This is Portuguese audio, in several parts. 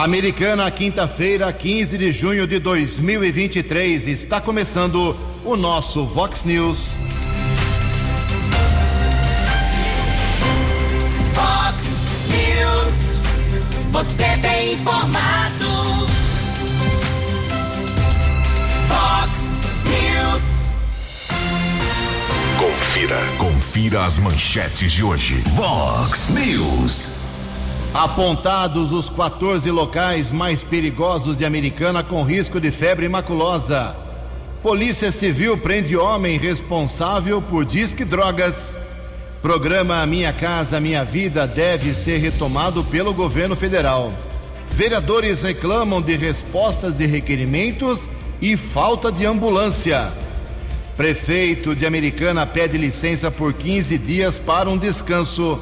Americana, quinta-feira, 15 de junho de 2023. Está começando o nosso Vox News. Vox News. Você tem informado. Vox News. Confira. Confira as manchetes de hoje. Vox News. Apontados os 14 locais mais perigosos de Americana com risco de febre maculosa. Polícia Civil prende homem responsável por disque drogas. Programa Minha Casa Minha Vida deve ser retomado pelo governo federal. Vereadores reclamam de respostas de requerimentos e falta de ambulância. Prefeito de Americana pede licença por 15 dias para um descanso.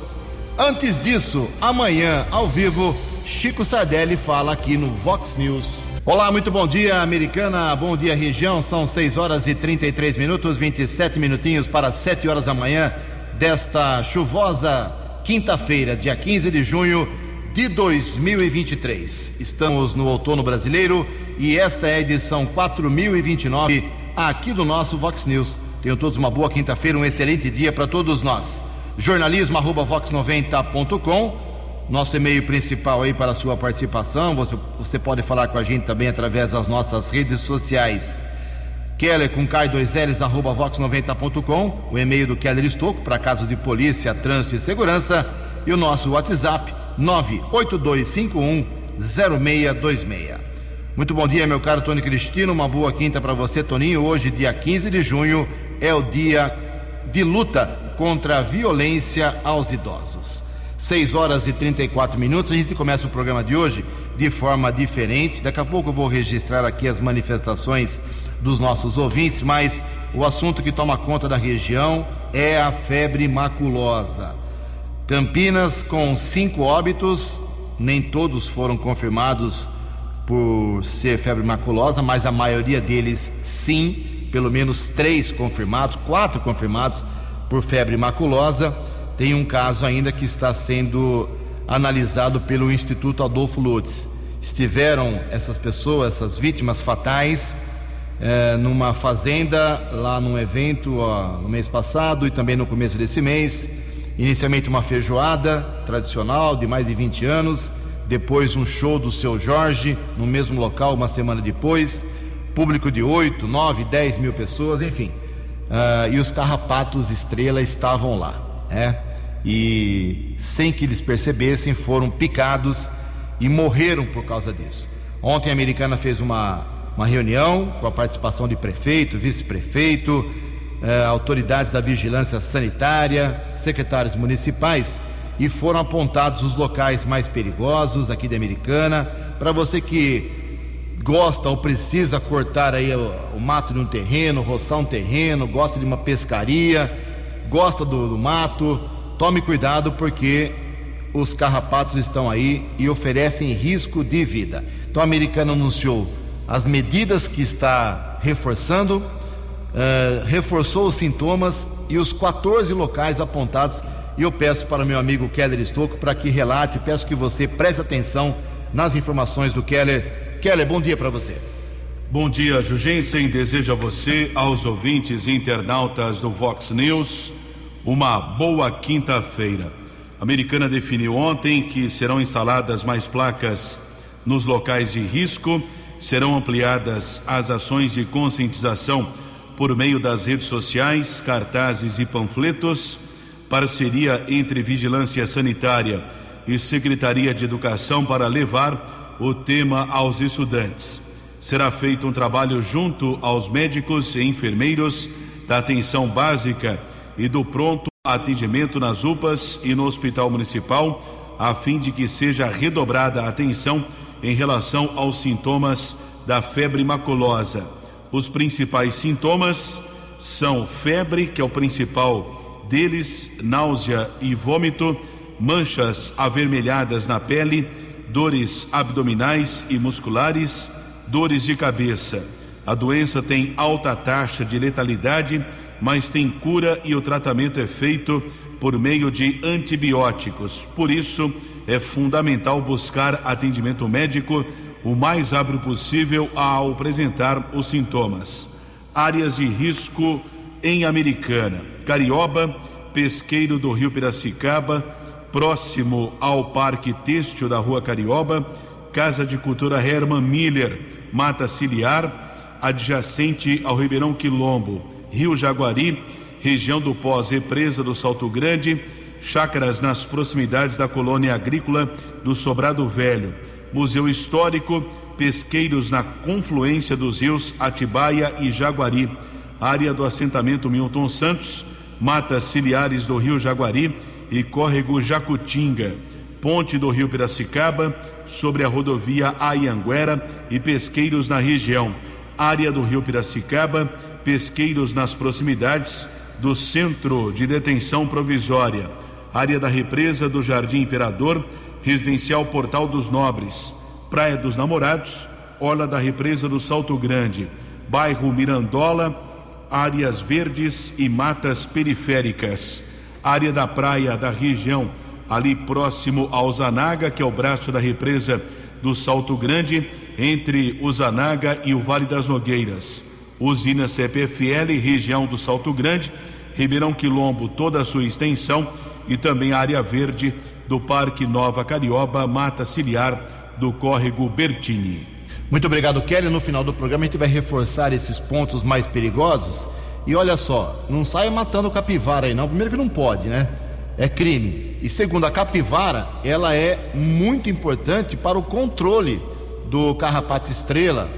Antes disso, amanhã, ao vivo, Chico Sardelli fala aqui no Vox News. Olá, muito bom dia, Americana. Bom dia, região. São 6 horas e 33 minutos, 27 minutinhos para 7 horas da manhã desta chuvosa quinta-feira, dia 15 de junho de 2023. Estamos no outono brasileiro e esta é a edição 4029 aqui do nosso Vox News. Tenham todos uma boa quinta-feira, um excelente dia para todos nós jornalismo@vox90.com, nosso e-mail principal aí para a sua participação. Você, você pode falar com a gente também através das nossas redes sociais. Keller com K2Ls, arroba vox90.com, o e-mail do Keller Estocco para casos de polícia, trânsito e segurança, e o nosso WhatsApp 982510626. Muito bom dia, meu caro Tony Cristino, uma boa quinta para você, Toninho. Hoje, dia 15 de junho, é o dia de luta contra a violência aos idosos. 6 horas e 34 minutos. A gente começa o programa de hoje de forma diferente. Daqui a pouco eu vou registrar aqui as manifestações dos nossos ouvintes, mas o assunto que toma conta da região é a febre maculosa. Campinas com cinco óbitos, nem todos foram confirmados por ser febre maculosa, mas a maioria deles sim, pelo menos três confirmados, quatro confirmados por febre maculosa. Tem um caso ainda que está sendo analisado pelo Instituto Adolfo Lutz. Estiveram essas pessoas, essas vítimas fatais, eh, numa fazenda, lá num evento ó, no mês passado e também no começo desse mês. Inicialmente uma feijoada tradicional de mais de 20 anos, depois um show do seu Jorge no mesmo local uma semana depois, público de 8, 9, 10 mil pessoas, enfim. Uh, e os carrapatos estrela estavam lá, né? E sem que eles percebessem, foram picados e morreram por causa disso. Ontem a americana fez uma, uma reunião com a participação de prefeito, vice-prefeito, uh, autoridades da vigilância sanitária, secretários municipais e foram apontados os locais mais perigosos aqui da Americana. Para você que gosta ou precisa cortar aí o, o, mato de um terreno, roçar um terreno, gosta de uma pescaria, gosta do, do mato, tome cuidado porque os carrapatos estão aí e oferecem risco de vida. Então a americana anunciou as medidas que está reforçando, uh, reforçou os sintomas e os 14 locais apontados. E eu peço para meu amigo Keller Estocco para que relate, peço que você preste atenção nas informações do Keller Keller, bom dia para você. Bom dia, Jugensen. Desejo a você, aos ouvintes e internautas do Vox News, uma boa quinta-feira. A americana definiu ontem que serão instaladas mais placas nos locais de risco, serão ampliadas as ações de conscientização por meio das redes sociais, cartazes e panfletos, parceria entre Vigilância Sanitária e Secretaria de Educação para levar o tema aos estudantes. Será feito um trabalho junto aos médicos e enfermeiros da atenção básica e do pronto atendimento nas UPAs e no Hospital Municipal, a fim de que seja redobrada a atenção em relação aos sintomas da febre maculosa. Os principais sintomas são febre, que é o principal deles, náusea e vômito, manchas avermelhadas na pele, dores abdominais e musculares, dores de cabeça. A doença tem alta taxa de letalidade, mas tem cura e o tratamento é feito por meio de antibióticos. Por isso, é fundamental buscar atendimento médico o mais rápido possível ao apresentar os sintomas. Áreas de risco em Americana, Carioba, Pesqueiro do Rio Piracicaba, próximo ao Parque Têxtil da Rua Carioba, Casa de Cultura Herman Miller, Mata Ciliar, adjacente ao Ribeirão Quilombo, Rio Jaguari, região do pós-represa do Salto Grande, chácaras nas proximidades da colônia agrícola do Sobrado Velho, Museu Histórico, pesqueiros na confluência dos rios Atibaia e Jaguari, área do assentamento Milton Santos, matas ciliares do rio Jaguari e córrego Jacutinga, ponte do rio Piracicaba, sobre a rodovia Aianguera e pesqueiros na região, área do rio Piracicaba, pesqueiros nas proximidades do centro de detenção provisória, área da represa do Jardim Imperador, residencial Portal dos Nobres, Praia dos Namorados, Orla da Represa do Salto Grande, bairro Mirandola, áreas verdes e matas periféricas, área da praia da região, ali próximo ao Zanaga, que é o braço da represa do Salto Grande, entre o Zanaga e o Vale das Nogueiras. Usina CPFL, região do Salto Grande, Ribeirão Quilombo, toda a sua extensão, e também a área verde do Parque Nova Carioba, Mata Ciliar do Córrego Bertini. Muito obrigado, Kelly. No final do programa a gente vai reforçar esses pontos mais perigosos. E olha só, não saia matando capivara aí não. Primeiro que não pode, né? É crime. E segundo, a capivara, ela é muito importante para o controle do carrapato estrela,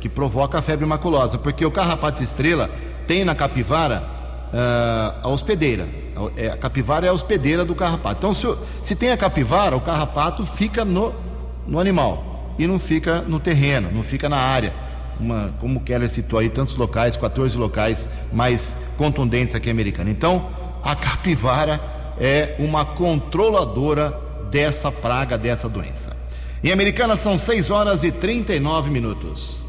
que provoca a febre maculosa. Porque o carrapato estrela tem na capivara uh, a hospedeira. A capivara é a hospedeira do carrapato. Então, se, se tem a capivara, o carrapato fica no, no animal e não fica no terreno, não fica na área. Uma, como o Keller citou aí, tantos locais, 14 locais mais contundentes aqui americana. Então, a capivara é uma controladora dessa praga, dessa doença. Em Americana são 6 horas e 39 minutos.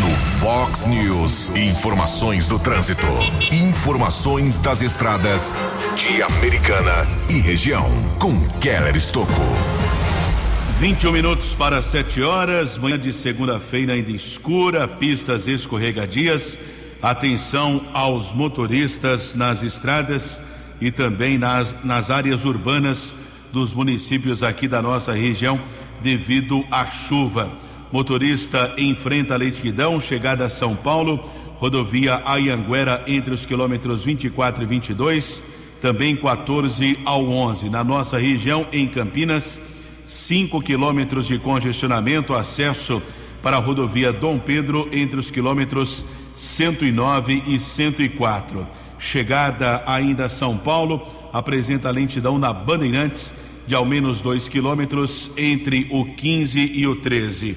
No Fox News, informações do trânsito, informações das estradas de Americana e região, com Keller Estocco. 21 minutos para 7 horas, manhã de segunda-feira ainda escura, pistas escorregadias. Atenção aos motoristas nas estradas e também nas, nas áreas urbanas dos municípios aqui da nossa região devido à chuva. Motorista enfrenta a lentidão, chegada a São Paulo, rodovia Ayanguera entre os quilômetros 24 e 22, também 14 ao 11. Na nossa região, em Campinas, 5 quilômetros de congestionamento, acesso para a rodovia Dom Pedro entre os quilômetros 109 e 104. Chegada ainda a São Paulo, apresenta lentidão na Bandeirantes de ao menos 2 quilômetros entre o 15 e o 13.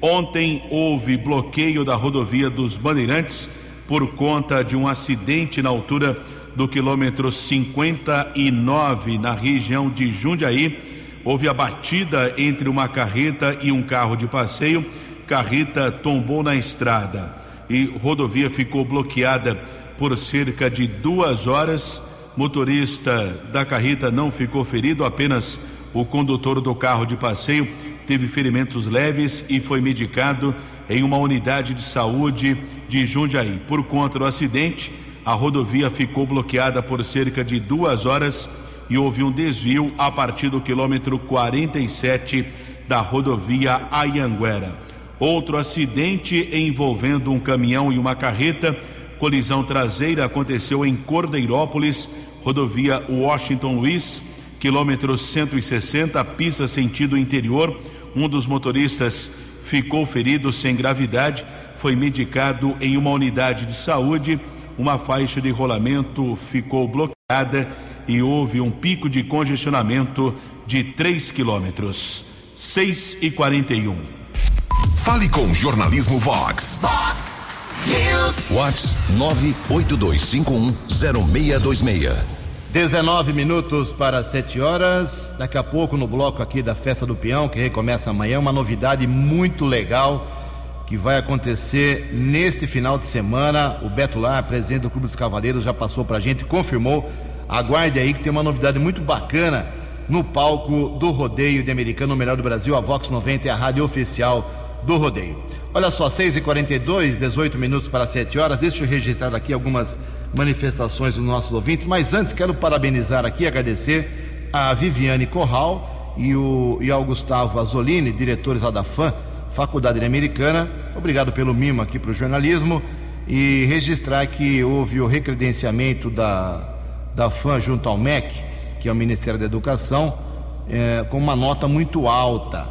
Ontem houve bloqueio da rodovia dos Bandeirantes por conta de um acidente na altura do quilômetro 59 na região de Jundiaí houve a batida entre uma carreta e um carro de passeio. Carreta tombou na estrada e rodovia ficou bloqueada por cerca de duas horas. Motorista da carreta não ficou ferido, apenas o condutor do carro de passeio teve ferimentos leves e foi medicado em uma unidade de saúde de Jundiaí. Por conta do acidente, a rodovia ficou bloqueada por cerca de duas horas e houve um desvio a partir do quilômetro 47 da rodovia Ayanguera. Outro acidente envolvendo um caminhão e uma carreta, colisão traseira aconteceu em Cordeirópolis, rodovia Washington Luiz, quilômetro 160, pista sentido interior. Um dos motoristas ficou ferido sem gravidade, foi medicado em uma unidade de saúde. Uma faixa de rolamento ficou bloqueada e houve um pico de congestionamento de 3 quilômetros. 6 e 41. Fale com Jornalismo Vox. Vox News. Vox 982510626. 19 minutos para 7 horas. Daqui a pouco, no bloco aqui da Festa do Peão, que recomeça amanhã, uma novidade muito legal que vai acontecer neste final de semana. O Beto Lar, presidente do Clube dos Cavaleiros, já passou para a gente, confirmou Aguarde aí que tem uma novidade muito bacana no palco do rodeio de Americano, o melhor do Brasil. A Vox 90 é a rádio oficial do rodeio. Olha só, 6h42, 18 minutos para 7 horas. Deixa eu registrar aqui algumas manifestações dos nossos ouvintes, mas antes quero parabenizar aqui, agradecer a Viviane Corral e, o, e ao Gustavo Azolini, diretores lá da FAM, Faculdade Americana. Obrigado pelo mimo aqui para o jornalismo e registrar que houve o recredenciamento da, da FAM junto ao MEC, que é o Ministério da Educação, é, com uma nota muito alta.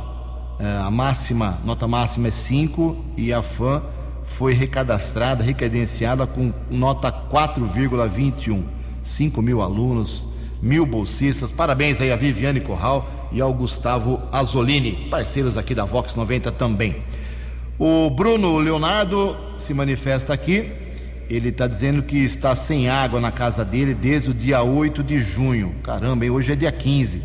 É, a máxima, nota máxima é 5 e a FAM foi recadastrada, recredenciada com nota 4,21. 5 mil alunos, mil bolsistas. Parabéns aí a Viviane Corral e ao Gustavo Azolini, parceiros aqui da Vox 90 também. O Bruno Leonardo se manifesta aqui. Ele está dizendo que está sem água na casa dele desde o dia 8 de junho. Caramba, e hoje é dia 15.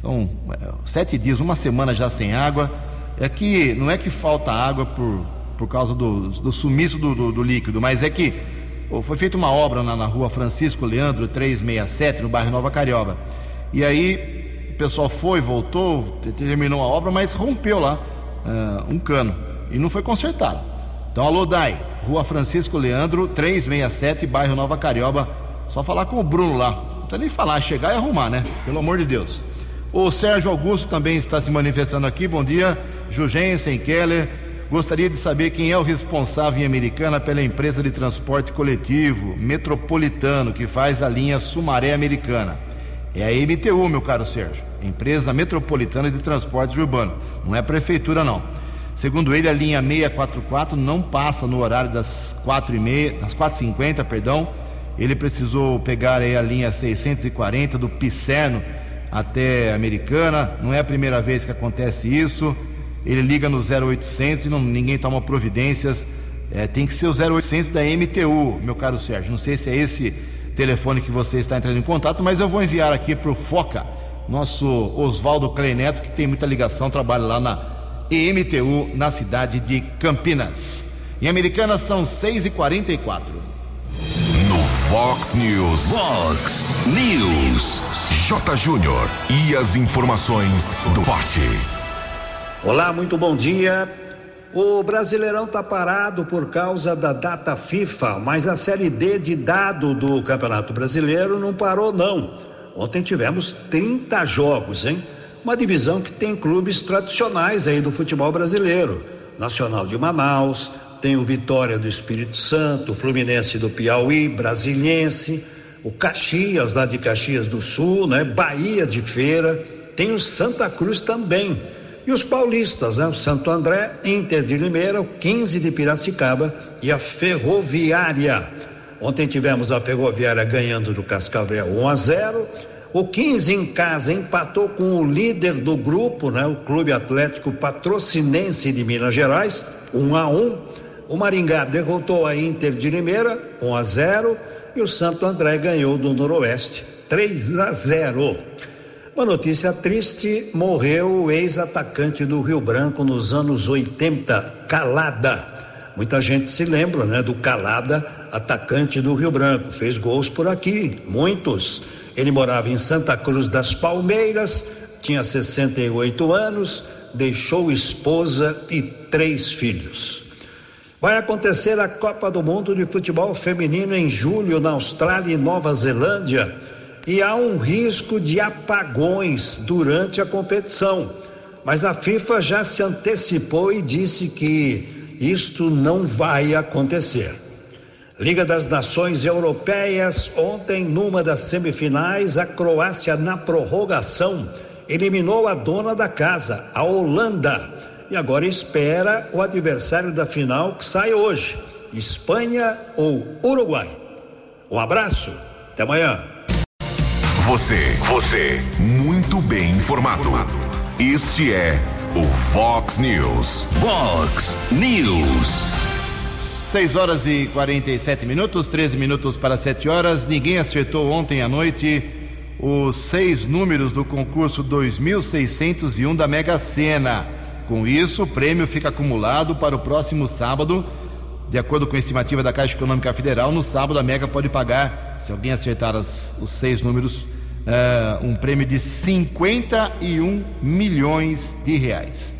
São é, sete dias, uma semana já sem água. É que não é que falta água por por causa do, do sumiço do, do, do, líquido, mas é que foi feita uma obra na, na rua Francisco Leandro 367, no bairro Nova Carioba. E aí o pessoal foi, voltou, terminou a obra, mas rompeu lá uh, um cano e não foi consertado. Então, alô, Dai, rua Francisco Leandro 367, bairro Nova Carioba. Só falar com o Bruno lá. Não precisa nem falar, chegar e arrumar, né? Pelo amor de Deus. O Sérgio Augusto também está se manifestando aqui. Bom dia, Jugensen, Keller. Gostaria de saber quem é o responsável em Americana pela empresa de transporte coletivo metropolitano que faz a linha Sumaré Americana. É a MTU, meu caro Sérgio, Empresa Metropolitana de Transportes Urbano. Não é a prefeitura, não. Segundo ele, a linha 644 não passa no horário das 4h30, das 4h50, perdão. Ele precisou pegar aí a linha 640 do Picerno até Americana. Não é a primeira vez que acontece isso ele liga no 0800 e não, ninguém toma providências. É, tem que ser o 0800 da MTU, meu caro Sérgio. Não sei se é esse telefone que você está entrando em contato, mas eu vou enviar aqui para o Foca, nosso Oswaldo Cleineto, que tem muita ligação, trabalha lá na EMTU, na cidade de Campinas. Em Americana são 6h44. No Fox News. Fox News. J. Júnior. E as informações do Forte. Olá, muito bom dia. O Brasileirão está parado por causa da data FIFA, mas a Série D de dado do Campeonato Brasileiro não parou, não. Ontem tivemos 30 jogos, hein? Uma divisão que tem clubes tradicionais aí do futebol brasileiro. Nacional de Manaus, tem o Vitória do Espírito Santo, o Fluminense do Piauí, Brasiliense, o Caxias, lá de Caxias do Sul, né? Bahia de Feira, tem o Santa Cruz também. E os paulistas, né? O Santo André, Inter de Limeira, o 15 de Piracicaba e a Ferroviária. Ontem tivemos a Ferroviária ganhando do Cascavel 1 a 0. O 15 em casa empatou com o líder do grupo, né? O Clube Atlético Patrocinense de Minas Gerais, 1 a 1. O Maringá derrotou a Inter de Limeira, 1 a 0, e o Santo André ganhou do Noroeste, 3 a 0. Uma notícia triste: morreu o ex-atacante do Rio Branco nos anos 80, Calada. Muita gente se lembra, né, do Calada, atacante do Rio Branco. Fez gols por aqui, muitos. Ele morava em Santa Cruz das Palmeiras, tinha 68 anos, deixou esposa e três filhos. Vai acontecer a Copa do Mundo de Futebol Feminino em julho na Austrália e Nova Zelândia e há um risco de apagões durante a competição. Mas a FIFA já se antecipou e disse que isto não vai acontecer. Liga das Nações Europeias, ontem, numa das semifinais, a Croácia, na prorrogação, eliminou a dona da casa, a Holanda, e agora espera o adversário da final que sai hoje: Espanha ou Uruguai. Um abraço, até amanhã. Você, você, muito bem informado. Este é o Fox News. Fox News. 6 horas e 47 minutos, 13 minutos para 7 horas. Ninguém acertou ontem à noite os seis números do concurso 2601 da Mega Sena. Com isso, o prêmio fica acumulado para o próximo sábado. De acordo com a estimativa da Caixa Econômica Federal, no sábado a Mega pode pagar, se alguém acertar as, os seis números, uh, um prêmio de 51 milhões de reais.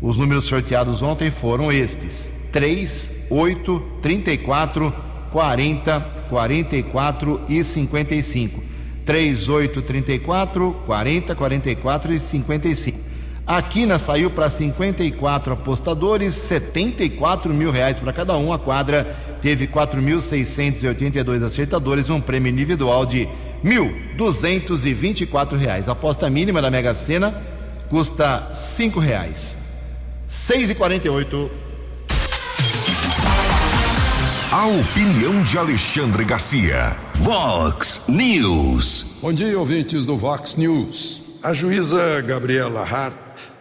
Os números sorteados ontem foram estes: 3, 8, 34, 40, 44 e 55. 3, 8, 34, 40, 44 e 55. A quina saiu para 54 apostadores, 74 mil reais para cada um. A quadra teve 4.682 acertadores, um prêmio individual de 1.224 reais. A aposta mínima da Mega Sena custa R$ reais. 6 e 48 A opinião de Alexandre Garcia. Vox News. Bom dia, ouvintes do Vox News. A juíza Gabriela Hart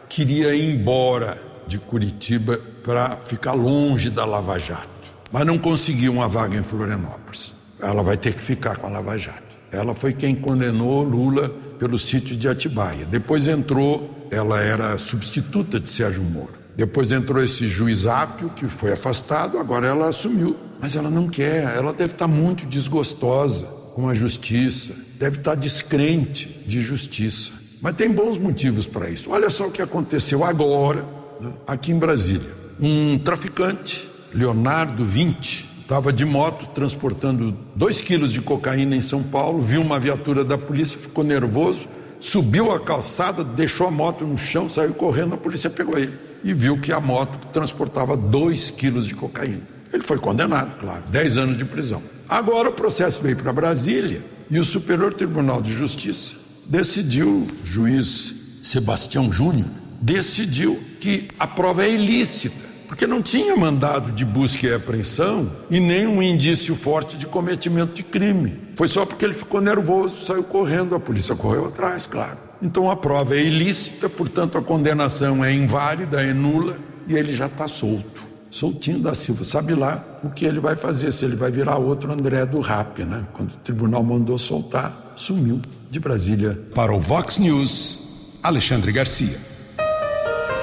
queria ir embora de Curitiba para ficar longe da Lava Jato, mas não conseguiu uma vaga em Florianópolis. Ela vai ter que ficar com a Lava Jato. Ela foi quem condenou Lula pelo sítio de Atibaia. Depois entrou, ela era substituta de Sérgio Moro. Depois entrou esse juiz Ápio, que foi afastado, agora ela assumiu. Mas ela não quer, ela deve estar muito desgostosa com a justiça, deve estar descrente de justiça. Mas tem bons motivos para isso. Olha só o que aconteceu agora, né, aqui em Brasília. Um traficante, Leonardo 20, estava de moto transportando 2 quilos de cocaína em São Paulo, viu uma viatura da polícia, ficou nervoso, subiu a calçada, deixou a moto no chão, saiu correndo, a polícia pegou ele e viu que a moto transportava 2 quilos de cocaína. Ele foi condenado, claro, 10 anos de prisão. Agora o processo veio para Brasília e o Superior Tribunal de Justiça decidiu, juiz Sebastião Júnior, decidiu que a prova é ilícita, porque não tinha mandado de busca e apreensão e nenhum indício forte de cometimento de crime. Foi só porque ele ficou nervoso, saiu correndo, a polícia correu atrás, claro. Então a prova é ilícita, portanto a condenação é inválida, é nula e ele já está solto. Soltinho da Silva, sabe lá o que ele vai fazer, se ele vai virar outro André do Rap, né? Quando o tribunal mandou soltar, sumiu de Brasília. Para o Vox News, Alexandre Garcia.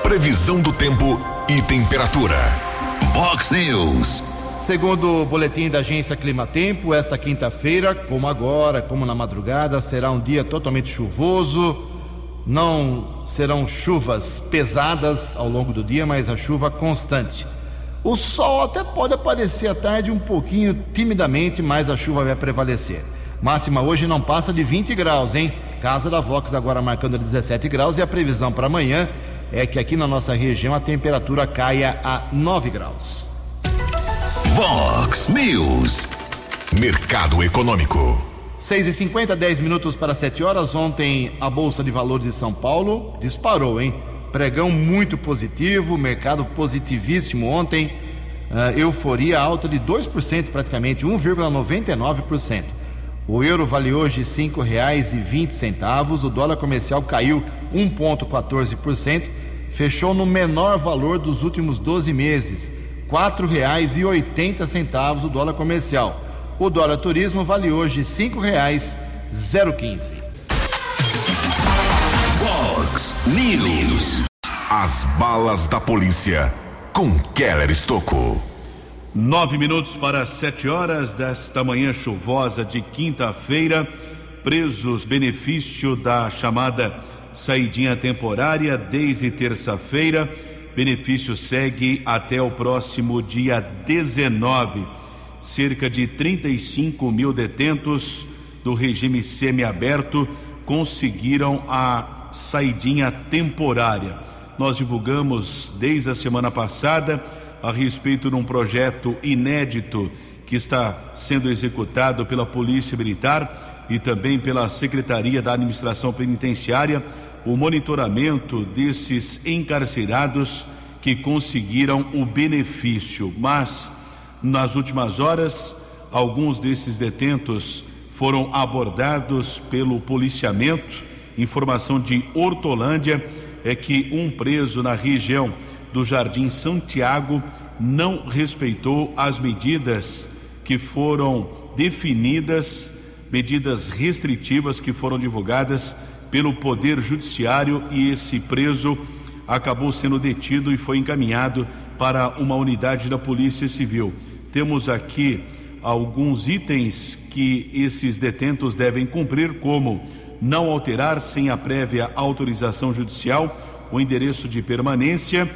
Previsão do tempo e temperatura. Vox News. Segundo o boletim da agência Climatempo, esta quinta-feira, como agora, como na madrugada, será um dia totalmente chuvoso. Não serão chuvas pesadas ao longo do dia, mas a chuva constante. O sol até pode aparecer à tarde um pouquinho timidamente, mas a chuva vai prevalecer. Máxima hoje não passa de 20 graus, hein? Casa da Vox agora marcando 17 graus e a previsão para amanhã é que aqui na nossa região a temperatura caia a 9 graus. Vox News. Mercado Econômico. 6 e 50 10 minutos para 7 horas. Ontem a Bolsa de Valores de São Paulo disparou, hein? Pregão muito positivo, mercado positivíssimo ontem. Uh, euforia alta de 2% praticamente, 1,99%. O euro vale hoje R$ 5,20, o dólar comercial caiu 1,14%, fechou no menor valor dos últimos 12 meses, R$ 4,80 o dólar comercial. O dólar turismo vale hoje R$ 5,015. Fox News. As balas da polícia com Keller Estocou. Nove minutos para sete horas desta manhã chuvosa de quinta-feira. Presos benefício da chamada saidinha temporária desde terça-feira. Benefício segue até o próximo dia 19. Cerca de 35 mil detentos do regime semiaberto conseguiram a saidinha temporária. Nós divulgamos desde a semana passada a respeito de um projeto inédito que está sendo executado pela Polícia Militar e também pela Secretaria da Administração Penitenciária, o monitoramento desses encarcerados que conseguiram o benefício. Mas, nas últimas horas, alguns desses detentos foram abordados pelo policiamento. Informação de Hortolândia é que um preso na região do Jardim Santiago não respeitou as medidas que foram definidas, medidas restritivas que foram divulgadas pelo Poder Judiciário e esse preso acabou sendo detido e foi encaminhado para uma unidade da Polícia Civil. Temos aqui alguns itens que esses detentos devem cumprir, como não alterar sem a prévia autorização judicial o endereço de permanência,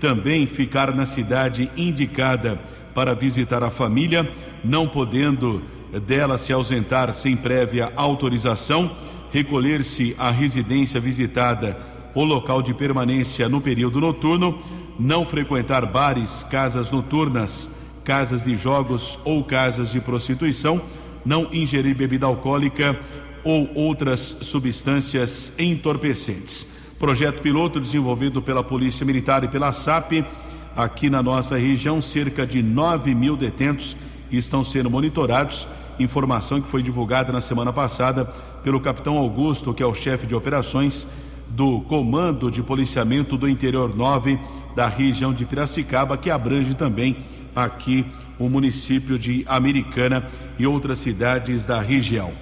também ficar na cidade indicada para visitar a família, não podendo dela se ausentar sem prévia autorização, recolher-se à residência visitada ou local de permanência no período noturno, não frequentar bares, casas noturnas, casas de jogos ou casas de prostituição, não ingerir bebida alcoólica ou outras substâncias entorpecentes. Projeto piloto desenvolvido pela Polícia Militar e pela SAP. Aqui na nossa região, cerca de 9 mil detentos estão sendo monitorados. Informação que foi divulgada na semana passada pelo capitão Augusto, que é o chefe de operações do Comando de Policiamento do Interior 9 da região de Piracicaba, que abrange também aqui o município de Americana e outras cidades da região.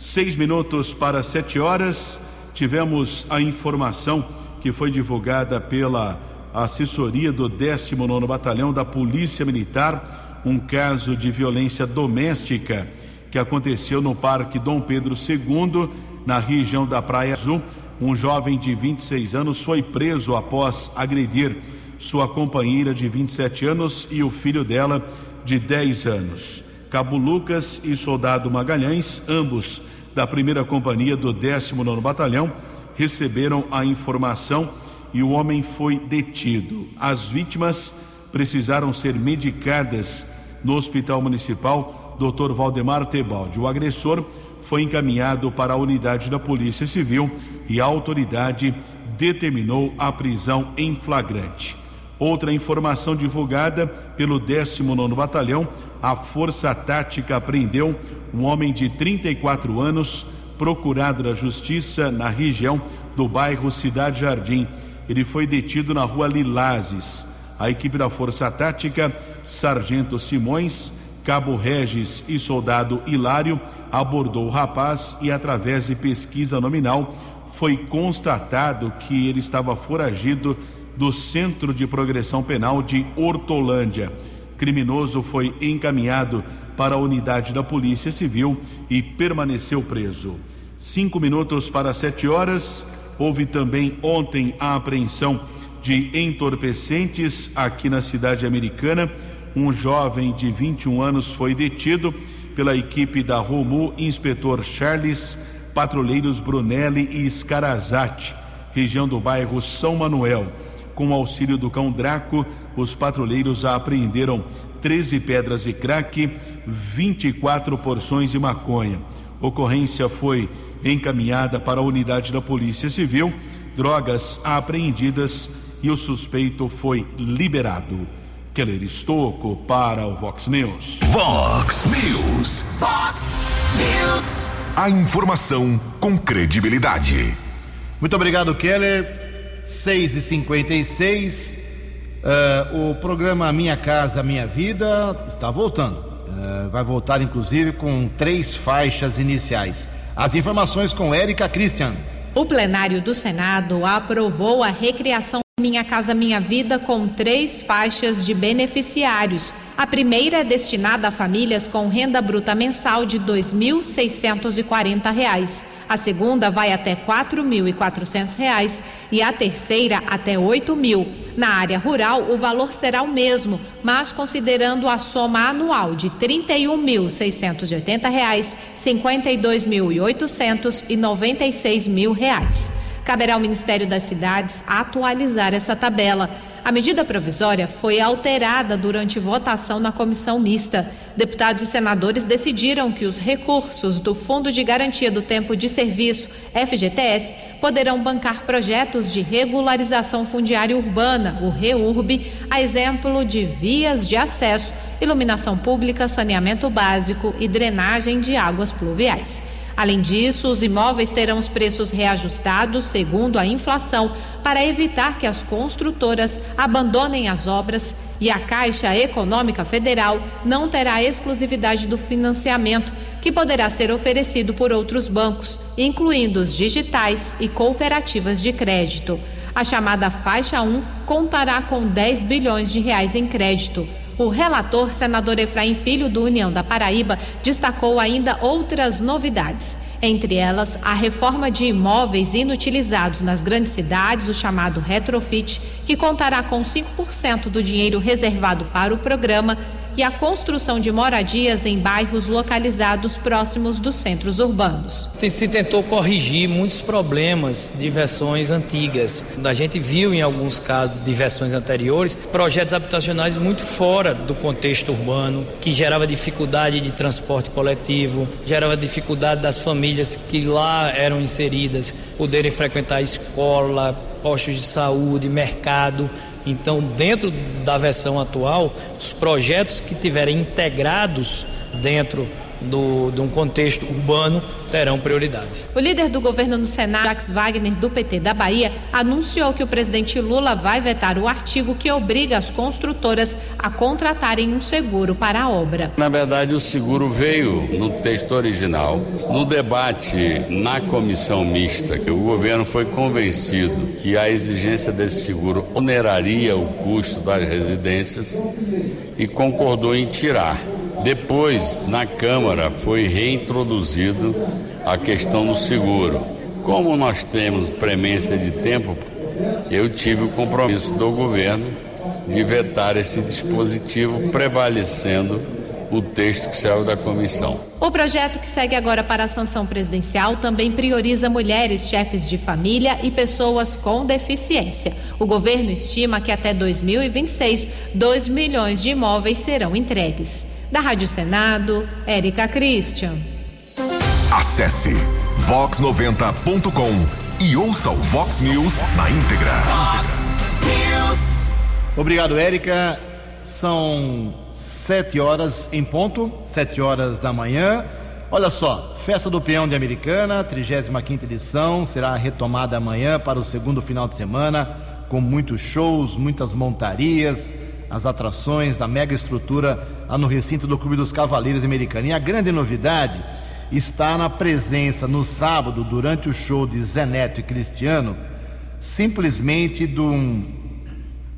Seis minutos para sete horas, tivemos a informação que foi divulgada pela assessoria do 19 Batalhão da Polícia Militar, um caso de violência doméstica que aconteceu no Parque Dom Pedro II, na região da Praia Azul. Um jovem de 26 anos foi preso após agredir sua companheira de 27 anos e o filho dela de 10 anos. Cabo Lucas e Soldado Magalhães, ambos da primeira companhia do 19 Batalhão, receberam a informação e o homem foi detido. As vítimas precisaram ser medicadas no Hospital Municipal Dr. Valdemar Tebaldi. O agressor foi encaminhado para a unidade da Polícia Civil e a autoridade determinou a prisão em flagrante. Outra informação divulgada pelo 19 Batalhão, a Força Tática apreendeu um homem de 34 anos, procurado da Justiça na região do bairro Cidade Jardim. Ele foi detido na rua Lilazes. A equipe da Força Tática, Sargento Simões, Cabo Regis e Soldado Hilário abordou o rapaz e, através de pesquisa nominal, foi constatado que ele estava foragido do Centro de Progressão Penal de Hortolândia. Criminoso foi encaminhado para a unidade da Polícia Civil e permaneceu preso. Cinco minutos para sete horas. Houve também ontem a apreensão de entorpecentes aqui na cidade americana. Um jovem de 21 anos foi detido pela equipe da Romu, inspetor Charles, patrulheiros Brunelli e Scarazati, região do bairro São Manuel. Com auxílio do cão Draco, os patrulheiros apreenderam 13 pedras de crack, 24 porções de maconha. Ocorrência foi encaminhada para a unidade da Polícia Civil, drogas apreendidas e o suspeito foi liberado. Keller Estocco para o Vox News. Vox News. Vox News. A informação com credibilidade. Muito obrigado, Keller. 6 e 56 uh, O programa Minha Casa Minha Vida está voltando. Uh, vai voltar, inclusive, com três faixas iniciais. As informações com Érica Christian. O plenário do Senado aprovou a recriação minha Casa Minha Vida com três faixas de beneficiários. A primeira é destinada a famílias com renda bruta mensal de R$ 2.640. A segunda vai até R$ 4.400 e a terceira até R$ 8.000. Na área rural, o valor será o mesmo, mas considerando a soma anual de R$ 31.680, R$ 52.800 e R$ 96.000. Caberá ao Ministério das Cidades atualizar essa tabela. A medida provisória foi alterada durante votação na comissão mista. Deputados e senadores decidiram que os recursos do Fundo de Garantia do Tempo de Serviço, FGTS, poderão bancar projetos de regularização fundiária urbana, o REURB, a exemplo de vias de acesso, iluminação pública, saneamento básico e drenagem de águas pluviais. Além disso, os imóveis terão os preços reajustados segundo a inflação para evitar que as construtoras abandonem as obras e a Caixa Econômica Federal não terá exclusividade do financiamento, que poderá ser oferecido por outros bancos, incluindo os digitais e cooperativas de crédito. A chamada faixa 1 contará com 10 bilhões de reais em crédito. O relator, senador Efraim Filho, do União da Paraíba, destacou ainda outras novidades. Entre elas, a reforma de imóveis inutilizados nas grandes cidades, o chamado retrofit, que contará com 5% do dinheiro reservado para o programa e a construção de moradias em bairros localizados próximos dos centros urbanos. Se tentou corrigir muitos problemas de versões antigas. A gente viu em alguns casos de versões anteriores projetos habitacionais muito fora do contexto urbano, que gerava dificuldade de transporte coletivo, gerava dificuldade das famílias que lá eram inseridas poderem frequentar a escola, postos de saúde, mercado. Então, dentro da versão atual, os projetos que tiverem integrados dentro do, de um contexto urbano terão prioridade. O líder do governo no Senado, Jacques Wagner, do PT da Bahia, anunciou que o presidente Lula vai vetar o artigo que obriga as construtoras a contratarem um seguro para a obra. Na verdade, o seguro veio no texto original. No debate na comissão mista, o governo foi convencido que a exigência desse seguro oneraria o custo das residências e concordou em tirar. Depois, na Câmara, foi reintroduzido a questão do seguro. Como nós temos premência de tempo, eu tive o compromisso do governo de vetar esse dispositivo, prevalecendo o texto que saiu da comissão. O projeto que segue agora para a sanção presidencial também prioriza mulheres chefes de família e pessoas com deficiência. O governo estima que até 2026, 2 milhões de imóveis serão entregues. Da Rádio Senado, Érica Christian. Acesse vox90.com e ouça o Vox News na íntegra. Vox News. Obrigado, Érica. São sete horas em ponto, sete horas da manhã. Olha só, Festa do Peão de Americana, 35 edição, será retomada amanhã para o segundo final de semana, com muitos shows, muitas montarias, as atrações da mega estrutura lá no recinto do Clube dos Cavaleiros Americanos. E a grande novidade está na presença no sábado, durante o show de Zé Neto e Cristiano, simplesmente de um,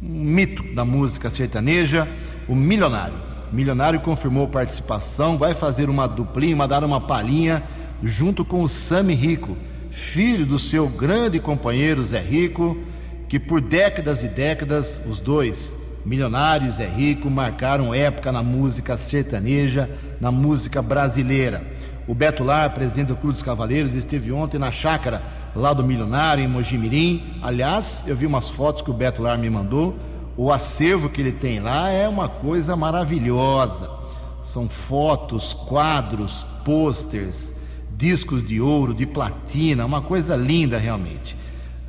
um mito da música sertaneja, o Milionário. Milionário confirmou participação, vai fazer uma duplinha, dar uma palhinha, junto com o Sami Rico, filho do seu grande companheiro Zé Rico, que por décadas e décadas, os dois Milionários é Rico marcaram época na música sertaneja, na música brasileira. O Beto Lar, presidente do Clube dos Cavaleiros, esteve ontem na chácara lá do Milionário, em Mojimirim. Aliás, eu vi umas fotos que o Beto Lar me mandou. O acervo que ele tem lá é uma coisa maravilhosa. São fotos, quadros, pôsteres, discos de ouro, de platina, uma coisa linda realmente.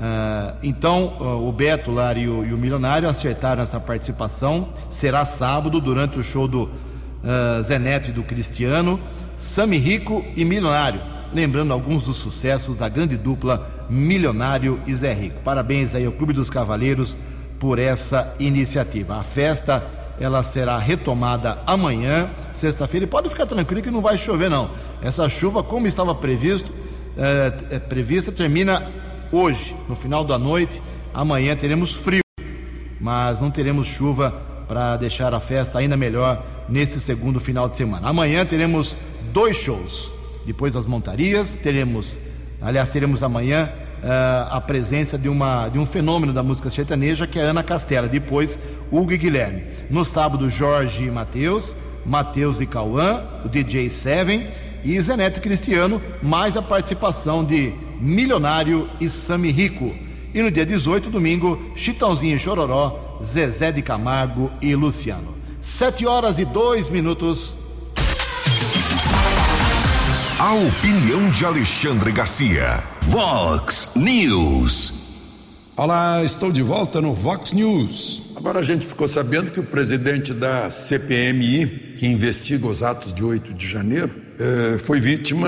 Uh, então, uh, o Beto Lar e o, e o, Milionário acertaram essa participação. Será sábado, durante o show do uh, Zé Neto e do Cristiano, Sami Rico e Milionário. Lembrando alguns dos sucessos da grande dupla Milionário e Zé Rico. Parabéns aí ao Clube dos Cavaleiros por essa iniciativa. A festa ela será retomada amanhã, sexta-feira, e pode ficar tranquilo que não vai chover não. Essa chuva, como estava previsto, é, é prevista, termina hoje, no final da noite. Amanhã teremos frio, mas não teremos chuva para deixar a festa ainda melhor nesse segundo final de semana. Amanhã teremos dois shows. Depois das montarias, teremos, aliás, teremos amanhã uh, a presença de, uma, de um fenômeno da música sertaneja que é Ana Castela. Depois, Hugo e Guilherme. No sábado, Jorge e Matheus, Matheus e Cauã, o DJ Seven e Zeneto Cristiano, mais a participação de Milionário e Sami Rico. E no dia 18, domingo, Chitãozinho e Chororó, Zezé de Camargo e Luciano. Sete horas e dois minutos. A opinião de Alexandre Garcia. Vox News. Olá, estou de volta no Vox News. Agora a gente ficou sabendo que o presidente da CPMI, que investiga os atos de 8 de janeiro, eh, foi vítima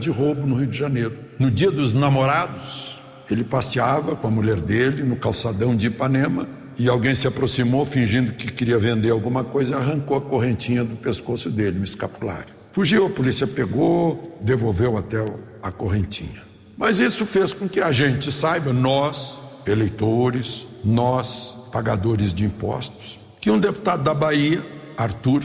de roubo no Rio de Janeiro. No dia dos namorados, ele passeava com a mulher dele no calçadão de Ipanema e alguém se aproximou fingindo que queria vender alguma coisa e arrancou a correntinha do pescoço dele, um escapulário. Fugiu, a polícia pegou, devolveu até a correntinha. Mas isso fez com que a gente saiba, nós, eleitores, nós, pagadores de impostos, que um deputado da Bahia, Arthur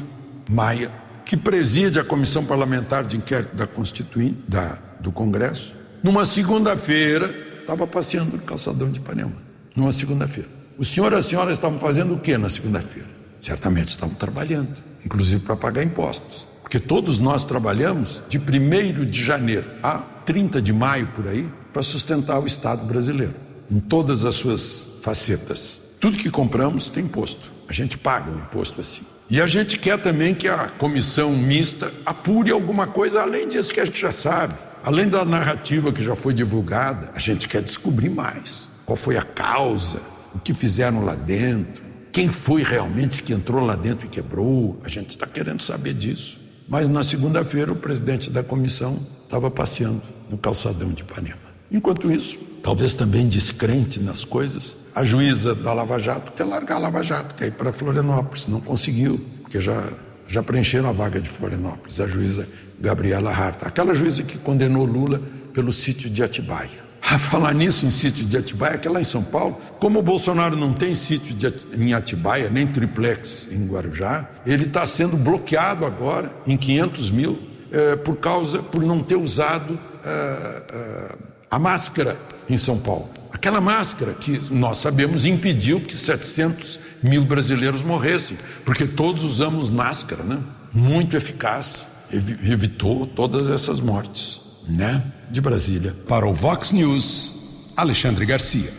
Maia, que preside a comissão parlamentar de inquérito da Constituinte, da do Congresso. Numa segunda-feira, estava passeando no calçadão de Ipanema. Numa segunda-feira. O senhor e a senhora estavam fazendo o que na segunda-feira? Certamente estavam trabalhando, inclusive para pagar impostos. Porque todos nós trabalhamos de 1 de janeiro a 30 de maio por aí para sustentar o Estado brasileiro, em todas as suas facetas. Tudo que compramos tem imposto. A gente paga um imposto assim. E a gente quer também que a comissão mista apure alguma coisa além disso que a gente já sabe. Além da narrativa que já foi divulgada, a gente quer descobrir mais. Qual foi a causa, o que fizeram lá dentro, quem foi realmente que entrou lá dentro e quebrou. A gente está querendo saber disso. Mas na segunda-feira, o presidente da comissão estava passeando no calçadão de Ipanema. Enquanto isso, talvez também descrente nas coisas, a juíza da Lava Jato quer largar a Lava Jato, quer ir para Florianópolis. Não conseguiu, porque já, já preencheram a vaga de Florianópolis, a juíza Gabriela Harta, aquela juíza que condenou Lula pelo sítio de Atibaia. A falar nisso em sítio de Atibaia, que lá em São Paulo, como o Bolsonaro não tem sítio de, em Atibaia, nem triplex em Guarujá, ele está sendo bloqueado agora em 500 mil eh, por causa, por não ter usado eh, eh, a máscara em São Paulo. Aquela máscara que nós sabemos impediu que 700 mil brasileiros morressem, porque todos usamos máscara, né? Muito eficaz, evitou todas essas mortes, né? De Brasília. Para o Vox News, Alexandre Garcia.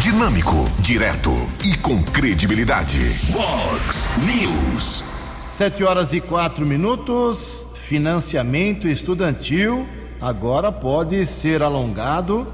Dinâmico, direto e com credibilidade. Vox News. Sete horas e quatro minutos. Financiamento estudantil agora pode ser alongado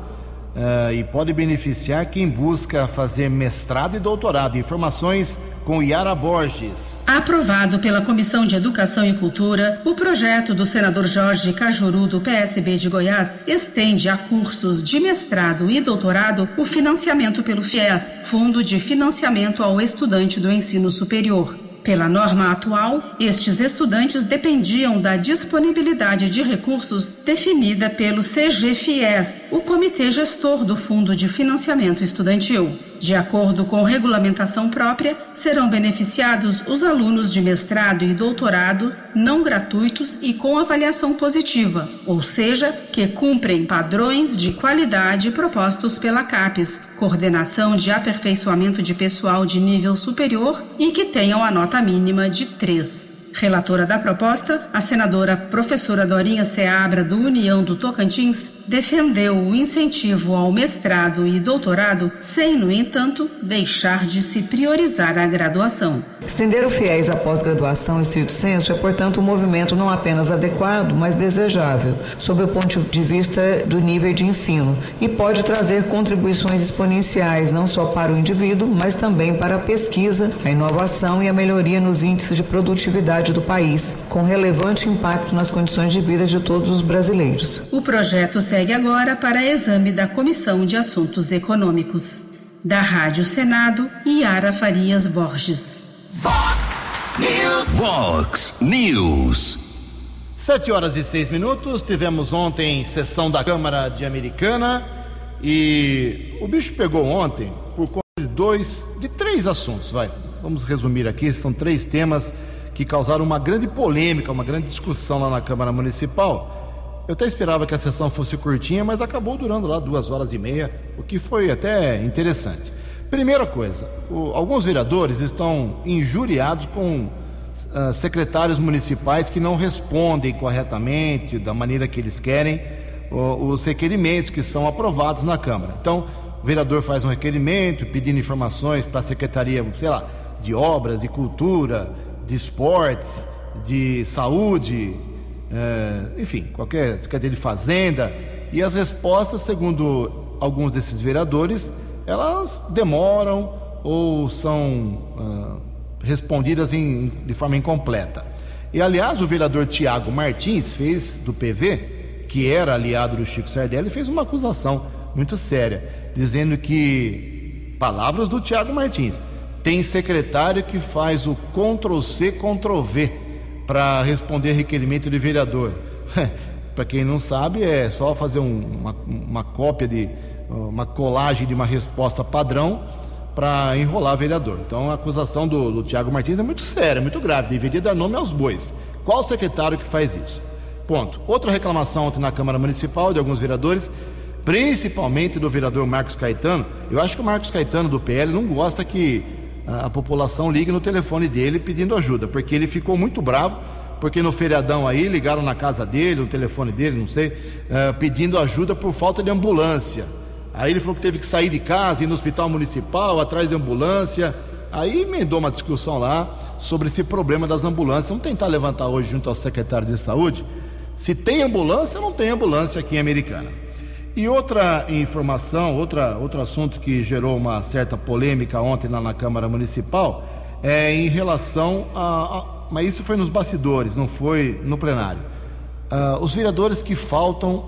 uh, e pode beneficiar quem busca fazer mestrado e doutorado. Informações com Yara Borges. Aprovado pela Comissão de Educação e Cultura, o projeto do senador Jorge Cajuru, do PSB de Goiás, estende a cursos de mestrado e doutorado o financiamento pelo FIES, Fundo de Financiamento ao Estudante do Ensino Superior. Pela norma atual, estes estudantes dependiam da disponibilidade de recursos definida pelo CGFIES, o Comitê Gestor do Fundo de Financiamento Estudantil. De acordo com regulamentação própria, serão beneficiados os alunos de mestrado e doutorado não gratuitos e com avaliação positiva, ou seja, que cumprem padrões de qualidade propostos pela CAPES, Coordenação de Aperfeiçoamento de Pessoal de Nível Superior, e que tenham a nota mínima de 3. Relatora da proposta, a senadora professora Dorinha Seabra, do União do Tocantins, defendeu o incentivo ao mestrado e doutorado, sem, no entanto, deixar de se priorizar a graduação. Estender o FIES à pós-graduação estrito senso é, portanto, um movimento não apenas adequado, mas desejável, sob o ponto de vista do nível de ensino, e pode trazer contribuições exponenciais não só para o indivíduo, mas também para a pesquisa, a inovação e a melhoria nos índices de produtividade do país, com relevante impacto nas condições de vida de todos os brasileiros. O projeto segue agora para exame da Comissão de Assuntos Econômicos. Da Rádio Senado, Yara Farias Borges. Vox News. Vox News. Sete horas e seis minutos. Tivemos ontem sessão da Câmara de Americana e o bicho pegou ontem por conta de dois, de três assuntos, vai. Vamos resumir aqui, são três temas que causaram uma grande polêmica, uma grande discussão lá na Câmara Municipal. Eu até esperava que a sessão fosse curtinha, mas acabou durando lá duas horas e meia, o que foi até interessante. Primeira coisa, o, alguns vereadores estão injuriados com uh, secretários municipais que não respondem corretamente, da maneira que eles querem, uh, os requerimentos que são aprovados na Câmara. Então, o vereador faz um requerimento pedindo informações para a Secretaria, sei lá, de Obras, de Cultura, de Esportes, de Saúde, é, enfim, qualquer secretaria de fazenda, e as respostas, segundo alguns desses vereadores, elas demoram ou são uh, respondidas em, de forma incompleta. E aliás, o vereador Tiago Martins fez do PV, que era aliado do Chico Sardelli, fez uma acusação muito séria, dizendo que, palavras do Tiago Martins, tem secretário que faz o Ctrl C, Ctrl V para responder requerimento de vereador. para quem não sabe, é só fazer um, uma, uma cópia de uma colagem de uma resposta padrão para enrolar vereador. Então a acusação do, do Tiago Martins é muito séria, muito grave, deveria dar nome aos bois. Qual secretário que faz isso? Ponto. Outra reclamação ontem na Câmara Municipal de alguns vereadores, principalmente do vereador Marcos Caetano. Eu acho que o Marcos Caetano do PL não gosta que a, população ligue no telefone dele pedindo ajuda, porque ele ficou muito bravo, porque no feriadão aí ligaram na casa dele, no telefone dele, não sei, uh, pedindo ajuda por falta de ambulância. Aí ele falou que teve que sair de casa, ir no hospital municipal, atrás de ambulância. Aí emendou uma discussão lá sobre esse problema das ambulâncias. Vamos tentar levantar hoje junto ao secretário de saúde se tem ambulância não tem ambulância aqui em Americana. E outra informação, outra, outro assunto que gerou uma certa polêmica ontem lá na Câmara Municipal é em relação a. a mas isso foi nos bastidores, não foi no plenário. Uh, os vereadores que faltam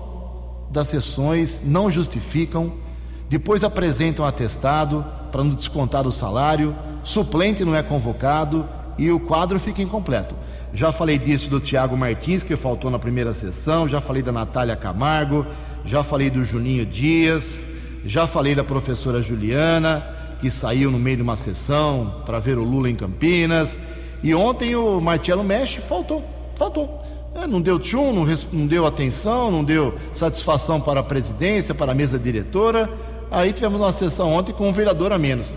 das sessões não justificam, depois apresentam atestado para não descontar o salário, suplente não é convocado e o quadro fica incompleto. Já falei disso do Tiago Martins, que faltou na primeira sessão, já falei da Natália Camargo, já falei do Juninho Dias, já falei da professora Juliana, que saiu no meio de uma sessão para ver o Lula em Campinas. E ontem o Marcelo Mestre faltou, faltou. É, não deu tchum, não, não deu atenção, não deu satisfação para a presidência, para a mesa diretora. Aí tivemos uma sessão ontem com um vereador a menos.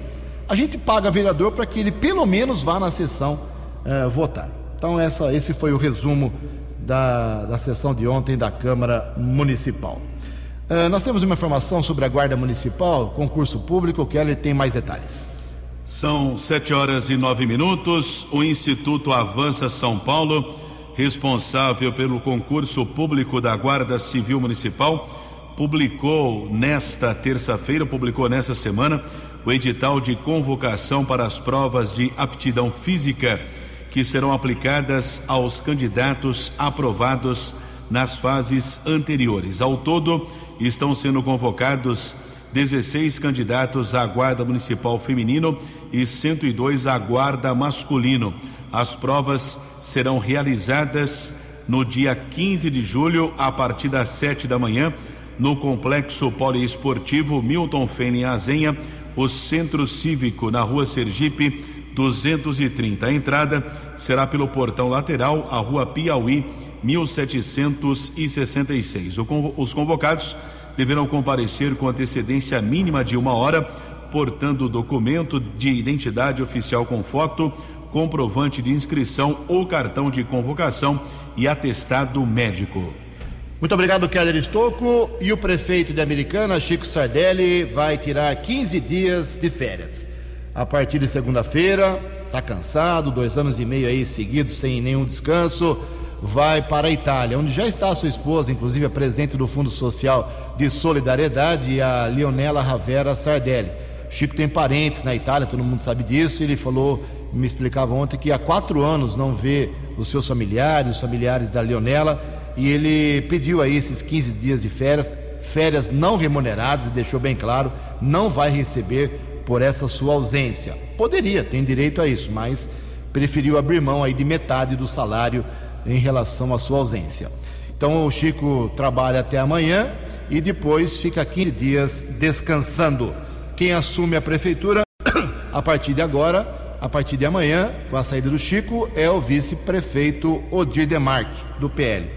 A gente paga vereador para que ele pelo menos vá na sessão é, votar. Então, essa, esse foi o resumo da, da sessão de ontem da Câmara Municipal. Uh, nós temos uma informação sobre a Guarda Municipal, concurso público, que ele tem mais detalhes. São sete horas e nove minutos. O Instituto Avança São Paulo, responsável pelo concurso público da Guarda Civil Municipal, publicou nesta terça-feira, publicou nesta semana, o edital de convocação para as provas de aptidão física que serão aplicadas aos candidatos aprovados nas fases anteriores. Ao todo, estão sendo convocados 16 candidatos à Guarda Municipal Feminino e 102 à Guarda Masculino. As provas serão realizadas no dia 15 de julho, a partir das 7 da manhã, no Complexo Poliesportivo Milton Fene Azenha, o Centro Cívico, na Rua Sergipe, 230. A entrada será pelo portão lateral, a rua Piauí, 1766. Os convocados deverão comparecer com antecedência mínima de uma hora, portando documento de identidade oficial com foto, comprovante de inscrição ou cartão de convocação e atestado médico. Muito obrigado, Keller Estocco. E o prefeito de Americana, Chico Sardelli, vai tirar 15 dias de férias a partir de segunda-feira. Está cansado, dois anos e meio aí seguidos sem nenhum descanso. Vai para a Itália, onde já está a sua esposa, inclusive a presidente do Fundo Social de Solidariedade, a Leonela Ravera Sardelli. Chico tem parentes na Itália, todo mundo sabe disso. Ele falou, me explicava ontem, que há quatro anos não vê os seus familiares, os familiares da Leonela, e ele pediu aí esses 15 dias de férias, férias não remuneradas, e deixou bem claro, não vai receber por essa sua ausência. Poderia, tem direito a isso, mas preferiu abrir mão aí de metade do salário em relação à sua ausência. Então o Chico trabalha até amanhã e depois fica 15 dias descansando. Quem assume a prefeitura a partir de agora, a partir de amanhã, com a saída do Chico, é o vice-prefeito Odir Demarque, do PL.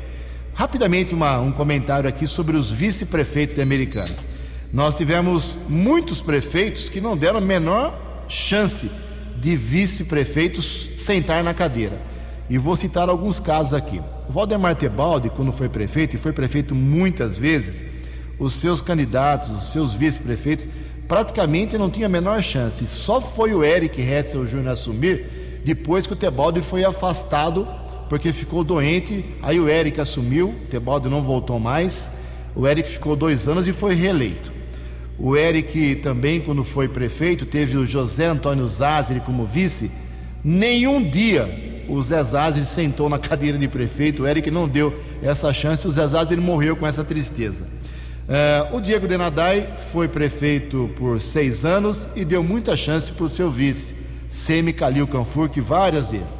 Rapidamente uma, um comentário aqui sobre os vice-prefeitos de Americana. Nós tivemos muitos prefeitos que não deram a menor chance de vice-prefeitos sentar na cadeira. E vou citar alguns casos aqui. O Valdemar Tebaldi, quando foi prefeito, e foi prefeito muitas vezes, os seus candidatos, os seus vice-prefeitos, praticamente não tinham a menor chance. Só foi o Eric Hetzel Júnior assumir depois que o Tebaldi foi afastado porque ficou doente. Aí o Eric assumiu, o Tebaldi não voltou mais. O Eric ficou dois anos e foi reeleito. O Eric também, quando foi prefeito, teve o José Antônio Zazeri como vice. Nenhum dia o Zé Zazeri sentou na cadeira de prefeito. O Eric não deu essa chance. O Zé Zazeri morreu com essa tristeza. Uh, o Diego Denadai foi prefeito por seis anos e deu muita chance para o seu vice, Semi Kalil Canfur, que várias vezes.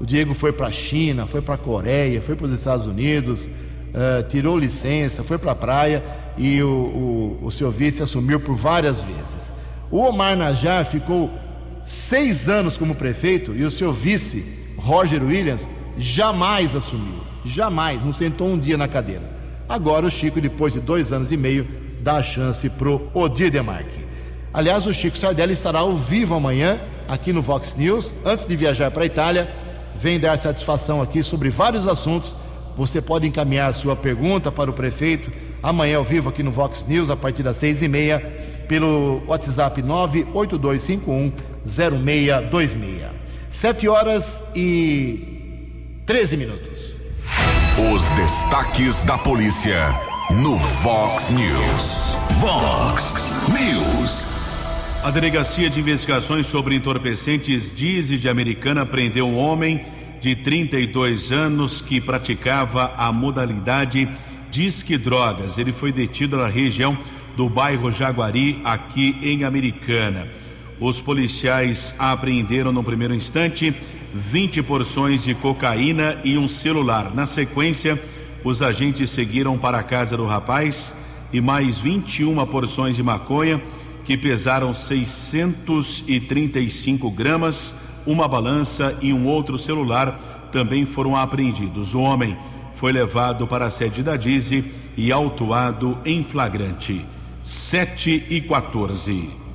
O Diego foi para a China, foi para a Coreia, foi para os Estados Unidos, uh, tirou licença, foi para a praia e o, o, o seu vice assumiu por várias vezes. O Omar Najar ficou seis anos como prefeito e o seu vice, Roger Williams, jamais assumiu. jamais, não sentou um dia na cadeira. Agora o Chico, depois de dois anos e meio, dá a chance pro Odir Demarque. Aliás, o Chico Sardelli estará ao vivo amanhã aqui no Vox News, antes de viajar para a Itália. Vem dar satisfação aqui sobre vários assuntos. Você pode encaminhar a sua pergunta para o prefeito amanhã ao vivo aqui no Vox News, a partir das seis e meia, pelo WhatsApp 98251 0626. Sete horas e 13 minutos. Os destaques da polícia no Vox News. Vox News. A Delegacia de Investigações sobre Entorpecentes Dize de Americana prendeu um homem de 32 anos que praticava a modalidade Disque Drogas. Ele foi detido na região do bairro Jaguari, aqui em Americana. Os policiais apreenderam no primeiro instante 20 porções de cocaína e um celular. Na sequência, os agentes seguiram para a casa do rapaz e mais 21 porções de maconha que pesaram 635 gramas, uma balança e um outro celular também foram apreendidos. O homem foi levado para a sede da Dize e autuado em flagrante. 7 e 14.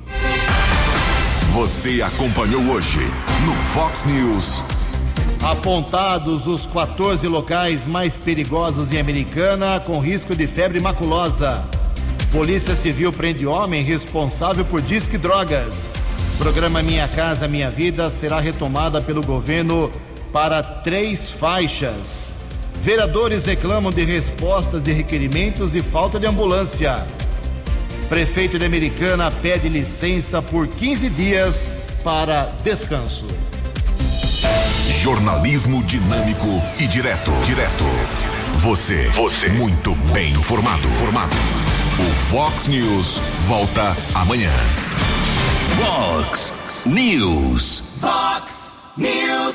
Você acompanhou hoje no Fox News. Apontados os 14 locais mais perigosos em Americana com risco de febre maculosa. Polícia Civil prende homem responsável por disque drogas. Programa Minha Casa Minha Vida será retomada pelo governo para três faixas. Vereadores reclamam de respostas de requerimentos e falta de ambulância. Prefeito de Americana pede licença por 15 dias para descanso. Jornalismo dinâmico e direto. Direto. Você. Você. Muito bem informado. Formado. O Fox News volta amanhã. Fox News. Fox News.